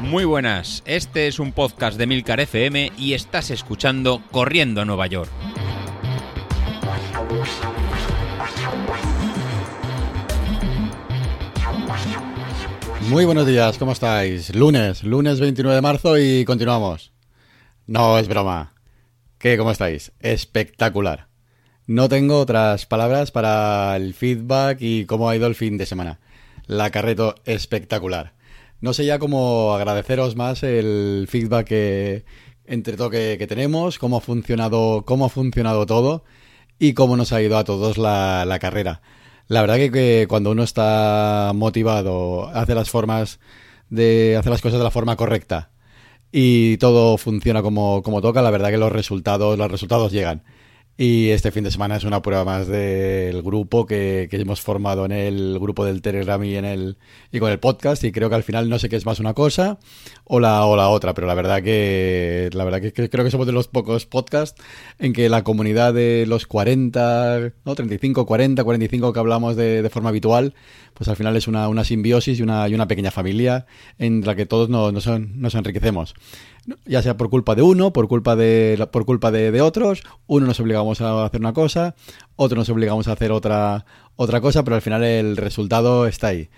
Muy buenas, este es un podcast de Milcar FM y estás escuchando Corriendo a Nueva York. Muy buenos días, ¿cómo estáis? Lunes, lunes 29 de marzo y continuamos. No, es broma. ¿Qué? ¿Cómo estáis? Espectacular. No tengo otras palabras para el feedback y cómo ha ido el fin de semana. La carreto espectacular no sé ya cómo agradeceros más el feedback que, entre todo que, tenemos, cómo ha funcionado, cómo ha funcionado todo y cómo nos ha ido a todos la, la carrera. La verdad que, cuando uno está motivado, hace las formas de hacer las cosas de la forma correcta y todo funciona como, como toca, la verdad que los resultados, los resultados llegan. Y este fin de semana es una prueba más del grupo que, que, hemos formado en el grupo del Telegram y en el y con el podcast. Y creo que al final no sé qué es más una cosa o la, o la otra, pero la verdad que la verdad que creo que somos de los pocos podcasts en que la comunidad de los 40, no 35, 40, 45 que hablamos de, de forma habitual, pues al final es una, una simbiosis y una, y una pequeña familia en la que todos nos, nos, nos enriquecemos ya sea por culpa de uno, por culpa de, por culpa de, otros, uno nos obligamos a hacer una cosa, otro nos obligamos a hacer otra, otra cosa, pero al final el resultado está ahí.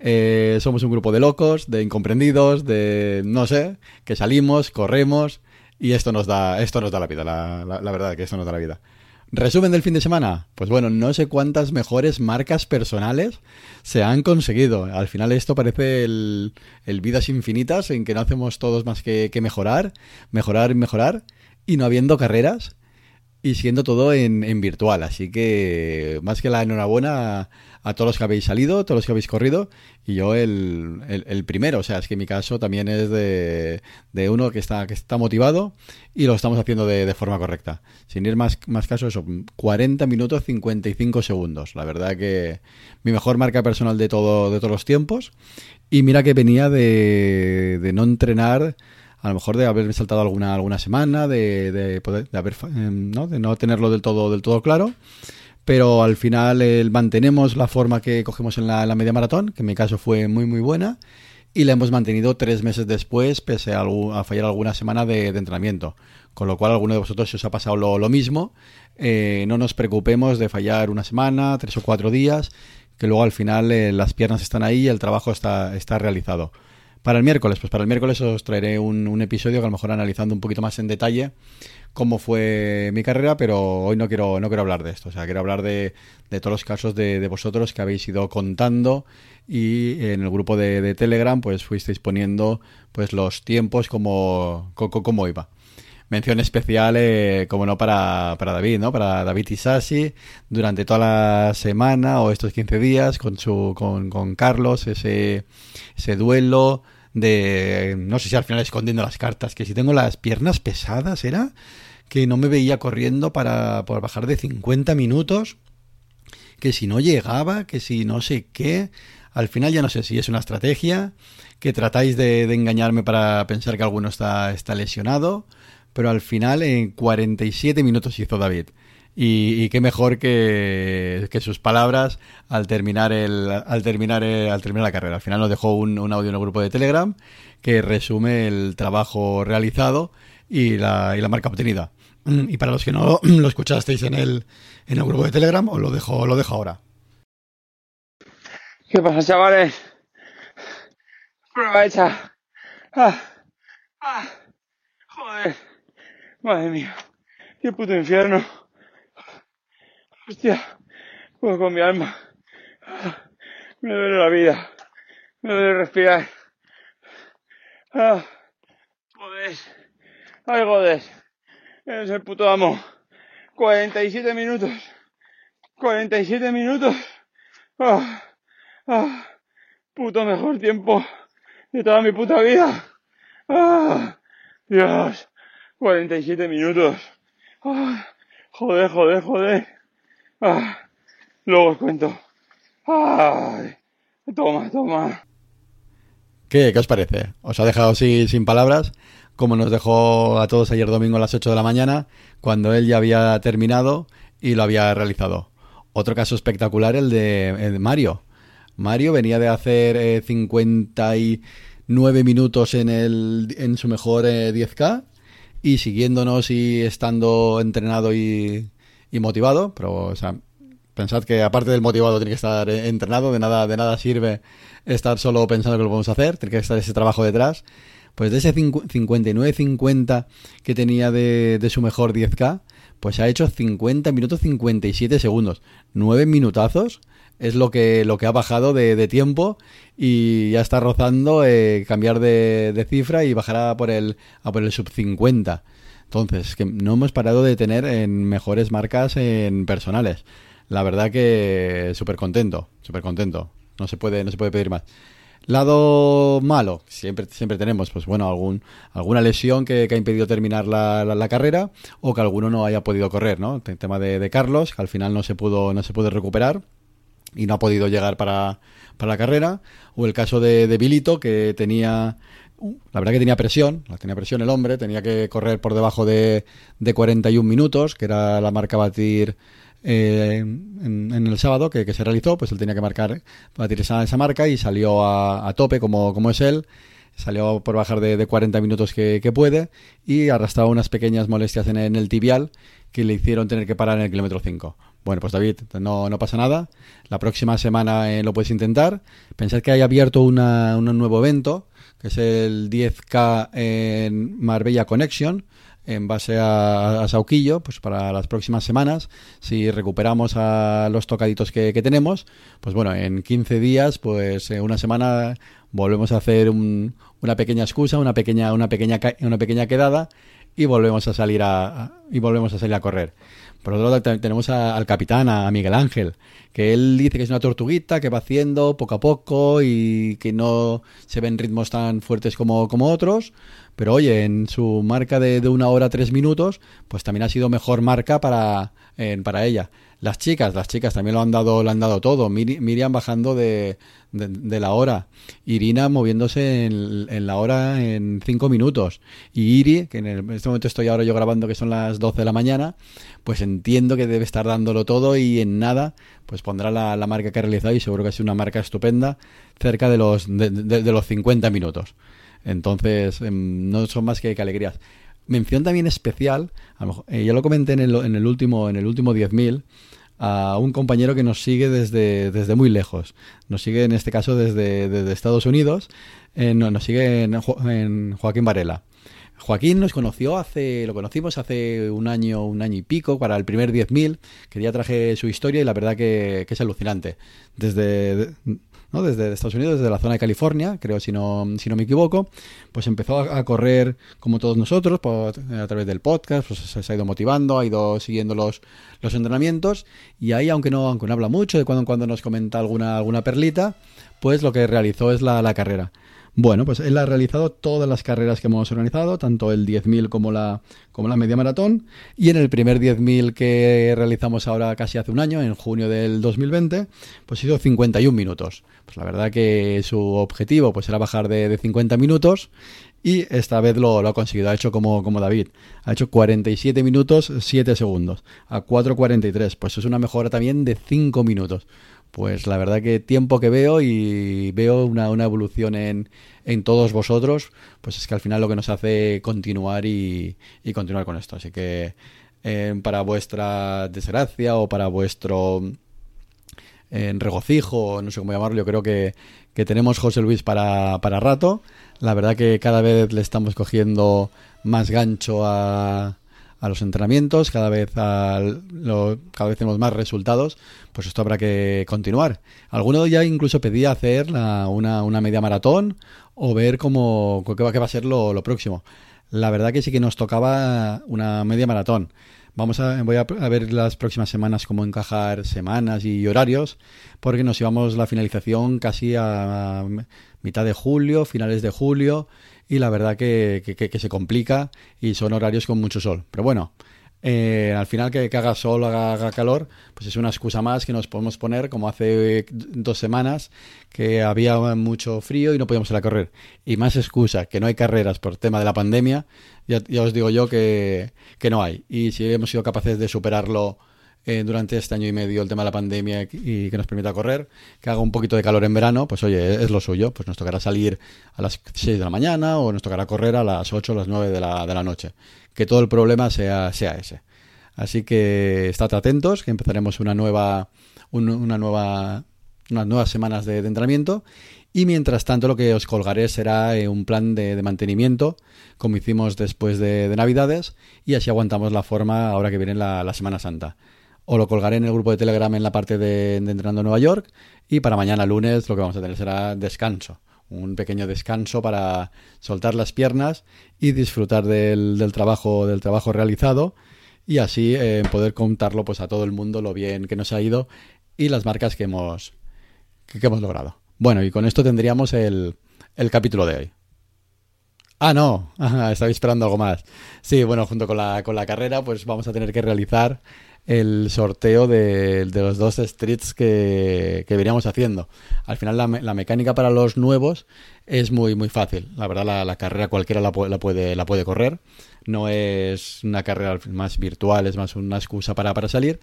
Eh, somos un grupo de locos, de incomprendidos, de no sé, que salimos, corremos y esto nos da, esto nos da la vida, la, la, la verdad que esto nos da la vida. Resumen del fin de semana. Pues bueno, no sé cuántas mejores marcas personales se han conseguido. Al final esto parece el, vidas infinitas en que no hacemos todos más que, que mejorar, mejorar y mejorar. Y no habiendo carreras, y siendo todo en, en, virtual. Así que más que la enhorabuena a, todos los que habéis salido, todos los que habéis corrido, y yo el, el, primero. O sea, es que mi caso también es de, de, uno que está, que está motivado y lo estamos haciendo de, de forma correcta. Sin ir más, más casos, son 40 minutos 55 segundos. La verdad que mi mejor marca personal de, todo, de todos los tiempos. Y mira que venía de, de no entrenar a lo mejor de haberme saltado alguna, alguna semana, de, de poder, de haber, em, ¿no? de no tenerlo del todo, del todo claro. Pero al final el, mantenemos la forma que cogemos en la, media maratón, que en mi caso fue muy muy buena, y la hemos mantenido tres meses después, pese a, fallar alguna semana de, entrenamiento. Con lo cual, alguno de vosotros si os ha pasado lo, lo mismo, eh, no nos preocupemos de fallar una semana, tres o cuatro días, que luego al final eh, las piernas están ahí y el trabajo está, está realizado. Para el miércoles, pues para el miércoles os traeré un, un, episodio que a lo mejor analizando un poquito más en detalle cómo fue mi carrera, pero hoy no quiero, no quiero hablar de esto. O sea, quiero hablar de, de todos los casos de, de, vosotros que habéis ido contando y en el grupo de, de Telegram pues fuisteis poniendo pues los tiempos como, como, como iba. Mención especial, eh, como no, para, para David, ¿no? Para David Isasi, durante toda la semana o estos 15 días con, su, con, con Carlos, ese, ese duelo de, no sé si al final escondiendo las cartas, que si tengo las piernas pesadas, ¿era? Que no me veía corriendo para, para bajar de 50 minutos, que si no llegaba, que si no sé qué. Al final ya no sé si es una estrategia, que tratáis de, engañarme para pensar que alguno está, está lesionado pero al final en 47 minutos hizo David. Y, qué mejor que, que, sus palabras al terminar el al terminar el, al terminar la carrera. Al final nos dejó un, un, audio en el grupo de Telegram que resume el trabajo realizado y la, y la marca obtenida. Y para los que no lo escuchasteis en el, en el grupo de Telegram, os lo dejo, lo dejo ahora. ¿Qué pasa, chavales? Prueba. Ah, ah, joder. Madre mía, qué puto infierno. Hostia, puedo con mi alma. Me duele la vida. Me duele respirar. Ah, joder. Ay, joder. Eres el puto amo. 47 minutos. 47 minutos. Ah, ah, puto mejor tiempo de toda mi puta vida. Ah, Dios. 47 minutos. Joder, joder, joder. Luego os cuento. Ay, toma, toma. ¿Qué, ¿Qué os parece? ¿Os ha dejado así sin palabras? Como nos dejó a todos ayer domingo a las 8 de la mañana, cuando él ya había terminado y lo había realizado. Otro caso espectacular, el de, Mario. Mario venía de hacer 59 minutos en, el, en su mejor 10K y siguiéndonos y estando entrenado y, y motivado, pero o sea, pensad que aparte del motivado tiene que estar entrenado, de nada, de nada sirve estar solo pensando que lo podemos hacer, tiene que estar ese trabajo detrás. Pues de ese 59-50 que tenía de, de, su mejor 10K, pues ha hecho 50 minutos 57 segundos. 9 minutazos es lo que, lo que ha bajado de, de tiempo y ya está rozando eh, cambiar de, de, cifra y bajará por el, a por el sub 50. Entonces, que no hemos parado de tener en mejores marcas en personales. La verdad que súper contento, súper contento. No se puede, no se puede pedir más. Lado malo, siempre, siempre tenemos, pues bueno, algún, alguna lesión que, que ha impedido terminar la, la, carrera o que alguno no haya podido correr, ¿no? El tema de, de, Carlos, que al final no se pudo, no se pudo recuperar y no ha podido llegar para, para la carrera. O el caso de, de Bilito, que tenía la verdad que tenía presión, tenía presión el hombre, tenía que correr por debajo de, de 41 minutos, que era la marca batir eh, en, el sábado que, que, se realizó, pues él tenía que marcar, batir esa, esa marca y salió a, tope como, como, es él. Salió por bajar de, de 40 minutos que, que, puede y arrastraba unas pequeñas molestias en, en, el tibial que le hicieron tener que parar en el kilómetro 5. Bueno, pues David, no, no pasa nada. La próxima semana eh, lo puedes intentar. Pensad que hay abierto una, un nuevo evento, que es el 10K en Marbella Connection en base a, Sauquillo, pues para las próximas semanas, si recuperamos a los tocaditos que, tenemos, pues bueno, en 15 días, pues eh, una semana volvemos a hacer un, una pequeña excusa, una pequeña, una pequeña, una pequeña quedada y volvemos a salir a y volvemos a salir a correr. Por otro lado, tenemos a, al capitán, a Miguel Ángel, que él dice que es una tortuguita que va haciendo poco a poco y que no se ven ritmos tan fuertes como, como otros, pero oye, en su marca de, de, una hora tres minutos, pues también ha sido mejor marca para, para ella. Las chicas, las chicas también lo han dado, lo han dado todo. Mir Miriam bajando de, de, la hora. Irina moviéndose en, la hora en cinco minutos. Y Iri, que en, el, este momento estoy ahora yo grabando que son las 12 de la mañana, pues entiendo que debe estar dándolo todo y en nada, pues pondrá la, la marca que ha realizado y seguro que es una marca estupenda, cerca de los, de, de los 50 minutos. Entonces, eh, no son más que, que alegrías. Mención también especial, a lo mejor, eh, ya lo comenté en el, en el último, en el último 10.000, a un compañero que nos sigue desde, desde muy lejos. Nos sigue en este caso desde, desde Estados Unidos, eh, no, nos sigue en, Joaquín Varela. Joaquín nos conoció hace, lo conocimos hace un año, un año y pico, para el primer 10.000, que ya traje su historia y la verdad que es alucinante. Desde, ¿no? desde Estados Unidos, desde la zona de California, creo si no, si no me equivoco, pues empezó a, correr como todos nosotros por, a través del podcast, pues se ha ido motivando, ha ido siguiendo los, los entrenamientos y ahí, aunque no, aunque no habla mucho, de cuando en cuando nos comenta alguna, alguna perlita, pues lo que realizó es la, la carrera. Bueno, pues él ha realizado todas las carreras que hemos organizado, tanto el 10.000 como la, como la media maratón. Y en el primer 10.000 que realizamos ahora casi hace un año, en junio del 2020, pues hizo 51 minutos. Pues la verdad que su objetivo pues era bajar de, de 50 minutos y esta vez lo, ha conseguido, ha hecho como, como David, ha hecho 47 minutos 7 segundos a 4.43, pues es una mejora también de 5 minutos pues la verdad que tiempo que veo y veo una, una evolución en, en, todos vosotros, pues es que al final lo que nos hace continuar y, y continuar con esto. Así que eh, para vuestra desgracia o para vuestro eh, regocijo, no sé cómo llamarlo, yo creo que, que tenemos José Luis para, para rato. La verdad que cada vez le estamos cogiendo más gancho a, a los entrenamientos, cada vez, a lo, cada vez tenemos más resultados, pues esto habrá que continuar. Alguno ya incluso pedía hacer la, una, una, media maratón o ver cómo, qué va, qué va a ser lo, lo, próximo. La verdad que sí que nos tocaba una media maratón. Vamos a, voy a, ver las próximas semanas cómo encajar semanas y horarios, porque nos íbamos la finalización casi a, a mitad de julio, finales de julio, y la verdad que, que, que, se complica y son horarios con mucho sol. Pero bueno, eh, al final que, haga sol, haga, haga, calor, pues es una excusa más que nos podemos poner, como hace dos semanas, que había mucho frío y no podíamos ir a correr. Y más excusa, que no hay carreras por tema de la pandemia, ya, ya os digo yo que, que no hay. Y si hemos sido capaces de superarlo eh, durante este año y medio el tema de la pandemia y que nos permita correr, que haga un poquito de calor en verano, pues oye, es lo suyo, pues nos tocará salir a las 6 de la mañana o nos tocará correr a las 8 o las 9 de la, de la noche. Que todo el problema sea, sea ese. Así que estad atentos, que empezaremos una nueva, una nueva, unas nuevas semanas de, entrenamiento. Y mientras tanto, lo que os colgaré será eh, un plan de, mantenimiento, como hicimos después de, Navidades, y así aguantamos la forma ahora que viene la Semana Santa o lo colgaré en el grupo de Telegram en la parte de, Entrenando Nueva York. Y para mañana lunes lo que vamos a tener será descanso. Un pequeño descanso para soltar las piernas y disfrutar del, trabajo, del trabajo realizado. Y así eh, poder contarlo pues, a todo el mundo lo bien que nos ha ido y las marcas que hemos, que, hemos logrado. Bueno, y con esto tendríamos el, el capítulo de hoy. Ah, no, estaba esperando algo más. Sí, bueno, junto con la, con la carrera, pues vamos a tener que realizar el sorteo de, los dos streets que, que, veníamos haciendo. Al final la, la, mecánica para los nuevos es muy muy fácil. La verdad la, carrera cualquiera la, la, puede, la puede correr. No es una carrera más virtual, es más una excusa para, para salir.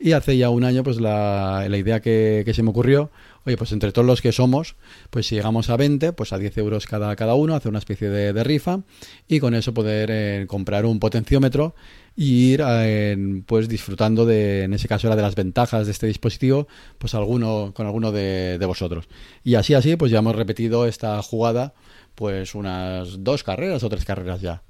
Y hace ya un año, pues la, la idea que, que, se me ocurrió, oye, pues entre todos los que somos, pues si llegamos a 20, pues a 10 euros cada, cada uno, hacer una especie de, de rifa y con eso poder eh, comprar un potenciómetro y ir eh, pues disfrutando de, en ese caso era de las ventajas de este dispositivo, pues alguno, con alguno de, de vosotros. Y así, así, pues ya hemos repetido esta jugada pues unas dos carreras o tres carreras ya.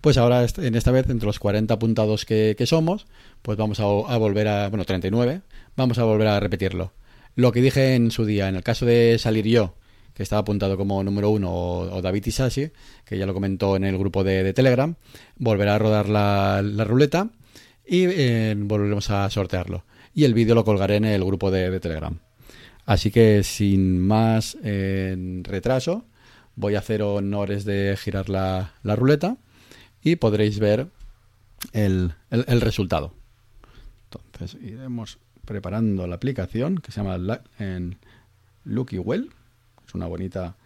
Pues ahora, en esta vez, entre los 40 apuntados que, somos, pues vamos a, volver a, bueno, 39, vamos a volver a repetirlo. Lo que dije en su día, en el caso de salir yo, que estaba apuntado como número uno, o, David Isashi, que ya lo comentó en el grupo de, Telegram, volverá a rodar la, ruleta y eh, volveremos a sortearlo. Y el vídeo lo colgaré en el grupo de, Telegram. Así que sin más retraso, voy a hacer honores de girar la ruleta y podréis ver el, resultado. Entonces iremos preparando la aplicación que se llama en Lucky Well. Es una bonita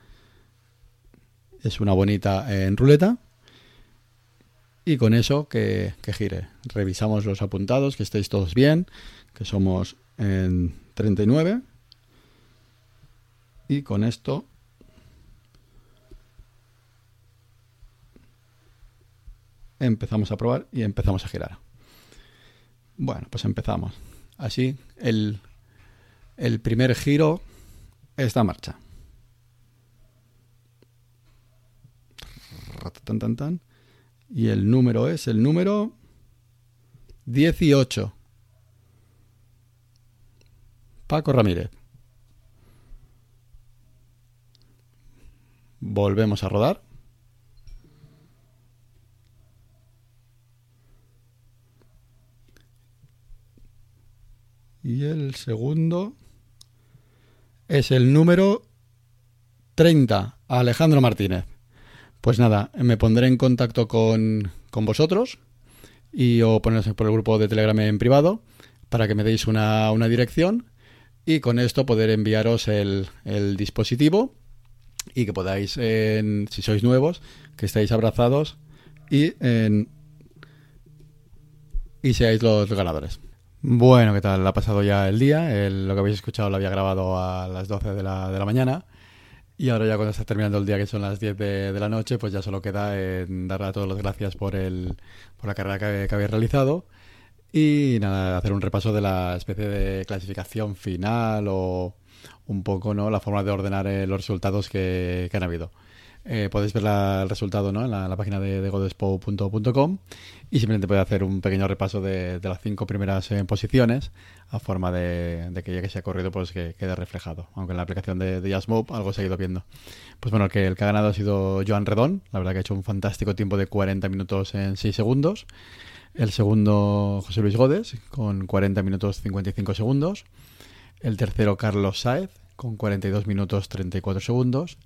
es una bonita en ruleta. Y con eso que, que, gire. Revisamos los apuntados, que estéis todos bien, que somos en 39. Y con esto empezamos a probar y empezamos a girar. Bueno, pues empezamos. Así, el, el primer giro está en marcha. Tan, tan, Y el número es el número 18. Paco Ramírez. Volvemos a rodar. Y el segundo es el número 30, Alejandro Martínez. Pues nada, me pondré en contacto con, vosotros y o ponerse por el grupo de Telegram en privado para que me deis una, dirección y con esto poder enviaros el, dispositivo y que podáis, si sois nuevos, que estéis abrazados y, y seáis los ganadores. Bueno, ¿qué tal? Ha pasado ya el día. lo que habéis escuchado lo había grabado a las 12 de la, de la mañana. Y ahora ya cuando está terminando el día, que son las 10 de, la noche, pues ya solo queda en darle a todos las gracias por, el, por la carrera que, que habéis realizado. Y nada, hacer un repaso de la especie de clasificación final o un poco no la forma de ordenar eh, los resultados que, que han habido. Eh, podéis ver el resultado ¿no? en la, página de, de godespo.com y simplemente podéis hacer un pequeño repaso de, las cinco primeras eh, posiciones a forma de, que ya que se ha corrido pues que quede reflejado. Aunque en la aplicación de, de algo se ha ido viendo. Pues bueno, el que, el que ha ganado ha sido Joan Redón. La verdad que ha hecho un fantástico tiempo de 40 minutos en 6 segundos. El segundo, José Luis Godes, con 40 minutos 55 segundos. El tercero, Carlos Saez, con 42 minutos 34 segundos.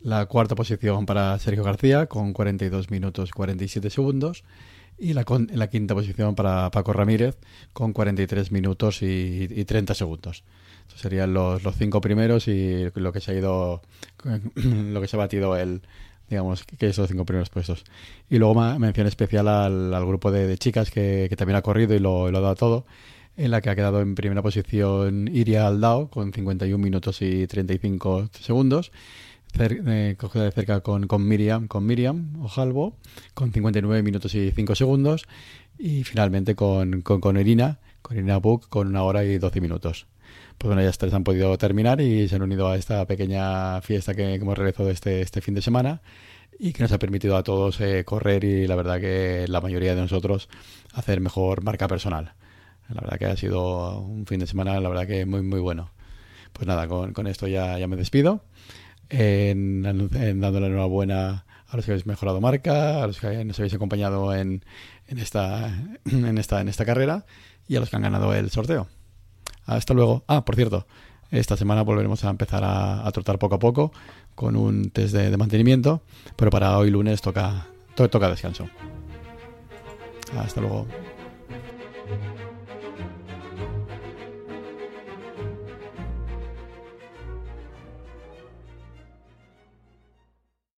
La cuarta posición para Sergio García con 42 minutos 47 segundos. Y la, la quinta posición para Paco Ramírez con 43 minutos y, 30 segundos. Estos serían los, los, cinco primeros y lo que se ha ido, lo que se ha batido el, digamos, que esos cinco primeros puestos. Y luego mención especial al, grupo de, chicas que, también ha corrido y lo, lo ha dado todo. en la que ha quedado en primera posición Iria Aldao con 51 minutos y 35 segundos. Eh, cogida de cerca con, con Miriam, con Miriam Ojalvo, con 59 minutos y 5 segundos. Y finalmente con, con, con Irina, con Irina Book, con una hora y 12 minutos. Pues bueno, ellas tres han podido terminar y se han unido a esta pequeña fiesta que, hemos realizado este, este fin de semana y que nos ha permitido a todos eh, correr y la verdad que la mayoría de nosotros hacer mejor marca personal. La verdad que ha sido un fin de semana, la verdad que muy, muy bueno. Pues nada, con, con esto ya, ya me despido en, en dando la enhorabuena a los que habéis mejorado marca, a los que nos habéis acompañado en, en, esta, en, esta, en esta carrera y a los que han ganado el sorteo. Hasta luego. Ah, por cierto, esta semana volveremos a empezar a, a trotar poco a poco con un test de, mantenimiento, pero para hoy lunes toca, to, toca descanso. Hasta luego.